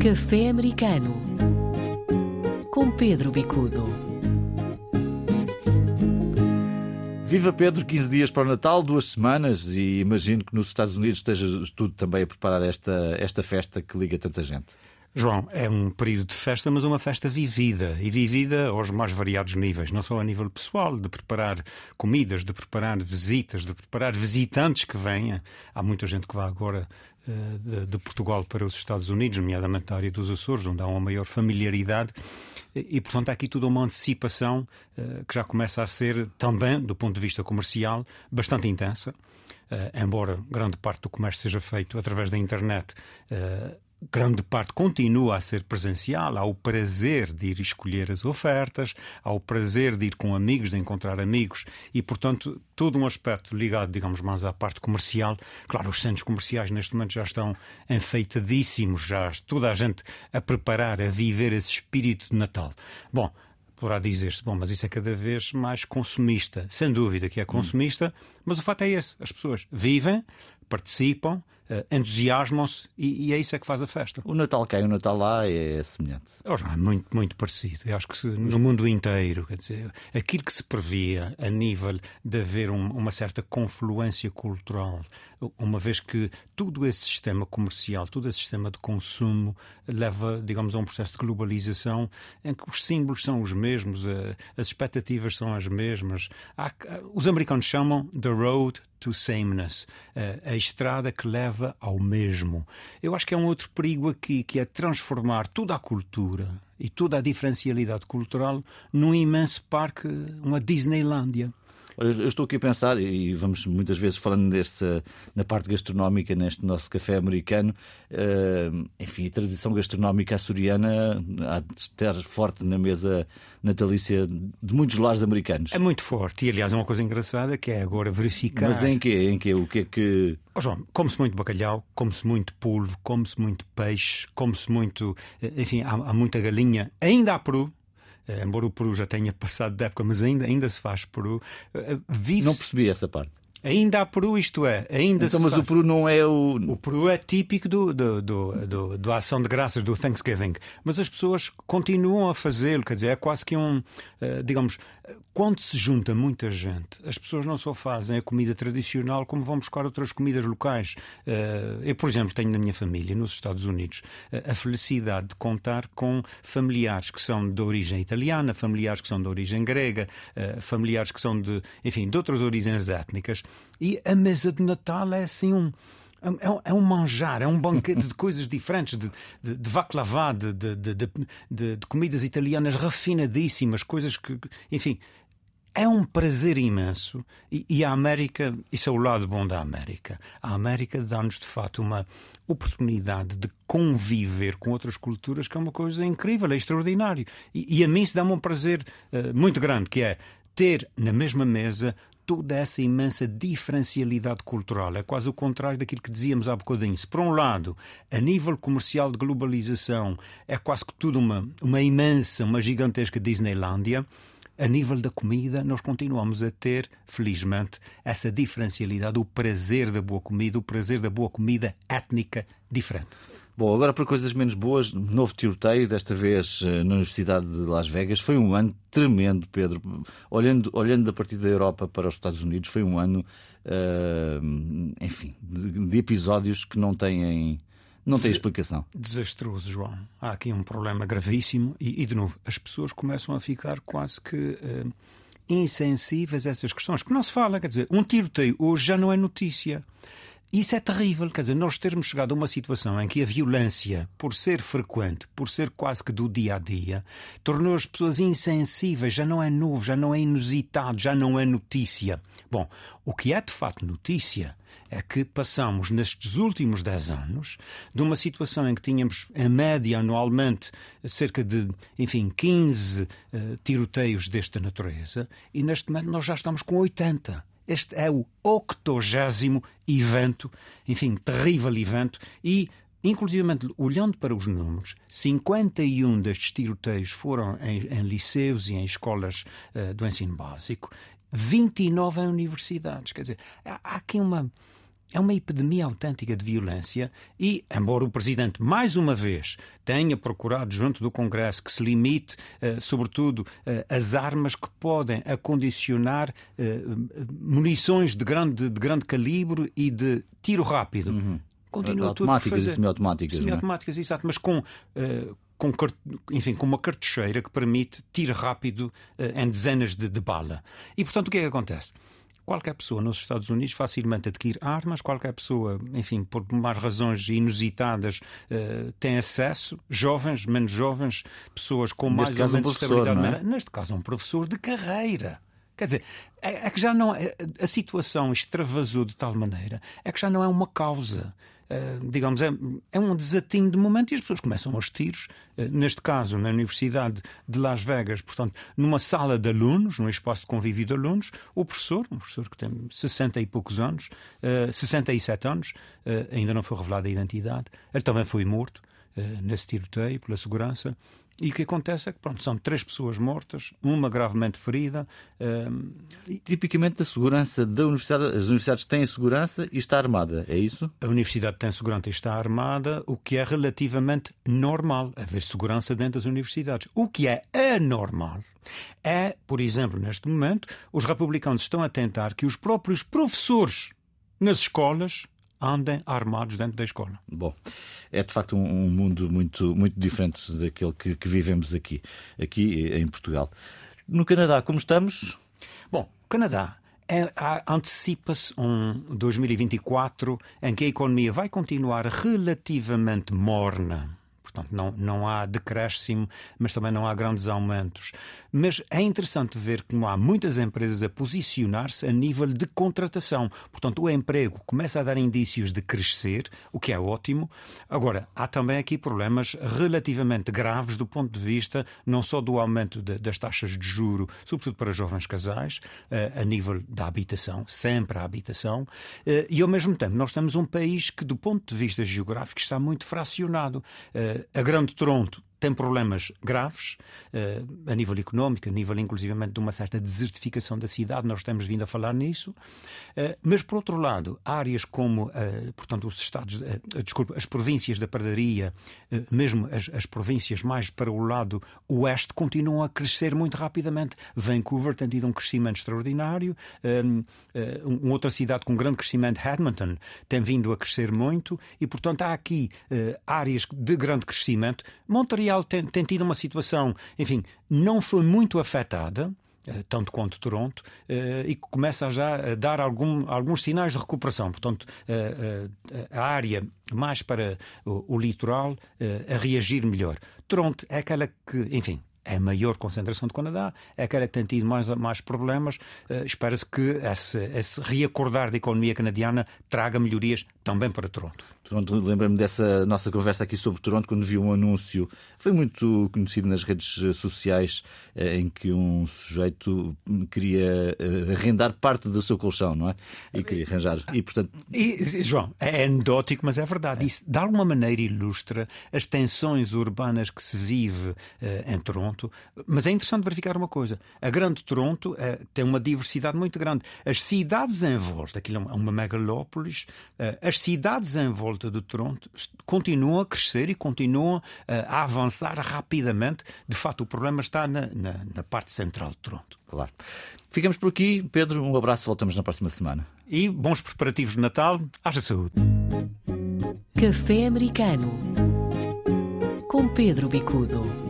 Café Americano com Pedro Bicudo. Viva Pedro, 15 dias para o Natal, duas semanas, e imagino que nos Estados Unidos esteja tudo também a preparar esta, esta festa que liga tanta gente. João, é um período de festa, mas uma festa vivida e vivida aos mais variados níveis, não só a nível pessoal, de preparar comidas, de preparar visitas, de preparar visitantes que venham. Há muita gente que vai agora de, de, Portugal para os Estados Unidos, nomeadamente a área dos Açores, onde há uma maior familiaridade. E, portanto, há aqui toda uma antecipação uh, que já começa a ser, também, do ponto de vista comercial, bastante intensa. Uh, embora grande parte do comércio seja feito através da internet, grande parte continua a ser presencial. Há o prazer de ir escolher as ofertas, há o prazer de ir com amigos, de encontrar amigos e, portanto, todo um aspecto ligado, digamos, mais à parte comercial. Claro, os centros comerciais neste momento já estão enfeitadíssimos, já toda a gente a preparar, a viver esse espírito de Natal. Bom, poderá dizer-se, bom, mas isso é cada vez mais consumista. Sem dúvida que é consumista, mas o fato é esse: as pessoas vivem, participam, entusiasmam-se e, e, é isso é que faz a festa. O Natal cá e o Natal lá é semelhante. Oh, é muito, muito parecido. Eu acho que se, no mundo inteiro, quer dizer, aquilo que se previa a nível de haver um, uma certa confluência cultural, uma vez que todo esse sistema comercial, todo esse sistema de consumo leva, digamos, a um processo de globalização em que os símbolos são os mesmos, eh, as expectativas são as mesmas. Há, os americanos chamam the road to sameness, a estrada que leva ao mesmo. Eu acho que é um outro perigo aqui, que é transformar toda a cultura e toda a diferencialidade cultural num imenso parque, uma Disneylândia. Eu estou aqui a pensar, e vamos muitas vezes falando deste, na parte gastronómica, neste nosso café americano, uh, enfim, a tradição gastronómica açoriana há de estar forte na mesa natalícia de muitos lares americanos. É muito forte, e aliás é uma coisa engraçada que é agora verificar. Mas em quê? Em quê? O que é que. Oh, João, come-se muito bacalhau, come-se muito polvo, come-se muito peixe, come-se muito. Eh, enfim, há, há muita galinha. Ainda há peru, eh, embora o Peru já tenha passado de época, mas ainda, ainda se faz Peru. Eh, vive Não percebi essa parte. Ainda há Peru, isto é, ainda então, mas faz. o Peru não é o. O Peru é típico do, do, do, do, do Ação de Graças, do Thanksgiving. Mas as pessoas continuam a fazê-lo, quer dizer, é quase que um. Uh, digamos, quando se junta muita gente, as pessoas não só fazem a comida tradicional, como vão buscar outras comidas locais. Uh, eu, por exemplo, tenho na minha família, nos Estados Unidos, uh, a felicidade de contar com familiares que são de origem italiana, familiares que são de origem grega, familiares que são de, enfim, de outras origens étnicas e a mesa de Natal é assim um. É, é um manjar, é um banquete de coisas diferentes, de, de, de baklava, de, de, de, comidas italianas refinadíssimas, coisas que, enfim, é um prazer imenso. E, e, a América, isso é o lado bom da América. A América dá-nos, de fato, uma oportunidade de conviver com outras culturas, que é uma coisa incrível, é extraordinário. E, e a mim isso dá-me um prazer uh, muito grande, que é ter na mesma mesa toda essa imensa diferencialidade cultural. É quase o contrário daquilo que dizíamos há bocadinho. Se, por um lado, a nível comercial de globalização, é quase que tudo uma, uma imensa, uma gigantesca Disneylândia, a nível da comida, nós continuamos a ter, felizmente, essa diferencialidade, o prazer da boa comida, o prazer da boa comida étnica diferente. Bom, agora para coisas menos boas, novo tiroteio, desta vez eh, na Universidade de Las Vegas. Foi um ano tremendo, Pedro. Olhando, olhando a partir da Europa para os Estados Unidos, foi um ano, uh, enfim, de, de, episódios que não têm. Não tem explicação. Desastroso, João. Há aqui um problema gravíssimo e, e de novo, as pessoas começam a ficar quase que uh, insensíveis a essas questões. Que não se fala, quer dizer, um tiroteio hoje já não é notícia. Isso é terrível, quer dizer, nós termos chegado a uma situação em que a violência, por ser frequente, por ser quase que do dia a dia, tornou as pessoas insensíveis, já não é novo, já não é inusitado, já não é notícia. Bom, o que é de facto notícia é que passamos nestes últimos 10 anos de uma situação em que tínhamos, em média, anualmente, cerca de, enfim, 15 uh, tiroteios desta natureza, e neste momento nós já estamos com 80. Este é o octogésimo evento, enfim, terrível evento, e Inclusivamente, olhando para os números, 51 destes tiroteios foram em, em liceus e em escolas uh, do ensino básico, 29 em universidades. Quer dizer, há, há aqui uma, é uma epidemia autêntica de violência e, embora o Presidente, mais uma vez, tenha procurado, junto do Congresso, que se limite, eh, sobretudo, eh, as armas que podem acondicionar eh, munições de grande, de grande calibre e de tiro rápido. Uhum. Continua automáticas e semiautomáticas. É? Semiautomáticas, é? exato, mas com. Uh, com, enfim, com uma cartucheira que permite tiro rápido uh, em dezenas de, de bala. E, portanto, o que é que acontece? Qualquer pessoa nos Estados Unidos facilmente adquire armas, qualquer pessoa, enfim, por mais razões inusitadas, uh, tem acesso, jovens, menos jovens, pessoas com mais ou menos um estabilidade. É? Neste caso, um professor de carreira. Quer dizer, é, é que já não. É, a situação extravasou de tal maneira é que já não é uma causa. Uh, digamos, é, é, um desatino de momento e as pessoas começam aos tiros. Uh, neste caso, na Universidade de Las Vegas, portanto, numa sala de alunos, num espaço de convívio de alunos, o professor, um professor que tem 60 e poucos anos, uh, eh, 67 anos, ainda não foi revelada a identidade, ele também foi morto nesse tiroteio pela segurança. E o que acontece é que pronto, são três pessoas mortas, uma gravemente ferida. Um... Tipicamente da segurança da universidade, as universidades têm segurança e está armada, é isso? A universidade tem segurança e está armada, o que é relativamente normal, haver segurança dentro das universidades. O que é anormal é, por exemplo, neste momento, os republicanos estão a tentar que os próprios professores nas escolas andem armados dentro da escola. Bom, é de facto um, um mundo muito, muito diferente daquele que, que, vivemos aqui, aqui em Portugal. No Canadá, como estamos? Bom, Canadá. É, Antecipa-se um 2024 em que a economia vai continuar relativamente morna Portanto, não, não há decréscimo, mas também não há grandes aumentos. Mas é interessante ver como há muitas empresas a posicionar-se a nível de contratação. Portanto, o emprego começa a dar indícios de crescer, o que é ótimo. Agora, há também aqui problemas relativamente graves do ponto de vista não só do aumento de, das taxas de juro, sobretudo para jovens casais, eh, a nível da habitação, sempre a habitação, eh, e ao mesmo tempo nós temos um país que, do ponto de vista geográfico, está muito fracionado eh, a Grande Toronto tem problemas graves uh, a nível económico, a nível inclusivamente de uma certa desertificação da cidade, nós temos vindo a falar nisso, uh, mas por outro lado, áreas como, uh, portanto, os estados, desculpa, as províncias da Pradaria, mesmo as, as, províncias mais para o lado oeste, continuam a crescer muito rapidamente. Vancouver tem tido um crescimento extraordinário, um, uma outra cidade com grande crescimento, Edmonton, tem vindo a crescer muito e, portanto, há aqui áreas de grande crescimento. Montreal Montreal tem, tem tido uma situação, enfim, não foi muito afetada eh, tanto quanto Toronto, eh, e começa já a dar algum, alguns sinais de recuperação. Portanto, eh, a área mais para o, litoral a reagir melhor. Toronto é aquela que, enfim, a maior concentração do Canadá, é aquela que tem tido mais, mais problemas. Uh, Espera-se que esse, esse reacordar da economia canadiana traga melhorias também para Toronto. Toronto, lembro-me dessa nossa conversa aqui sobre Toronto, quando vi um anúncio, foi muito conhecido nas redes sociais, eh, em que um sujeito queria eh, arrendar parte do seu colchão, não é? E queria arranjar. E, portanto... E, João, é anedótico, mas é verdade. Isso, de alguma maneira, ilustra as tensões urbanas que se vive em Toronto. Mas é interessante verificar uma coisa: a Grande Toronto uh, tem uma diversidade muito grande. As cidades em volta, aquilo é uma megalópolis, uh, as cidades em volta de Toronto continuam a crescer e continuam eh, a avançar rapidamente. De fato, o problema está na, na, na parte central de Toronto. Claro. Ficamos por aqui. Pedro, um abraço. Voltamos na próxima semana. E bons preparativos de Natal. Haja saúde. Café Americano com Pedro Bicudo.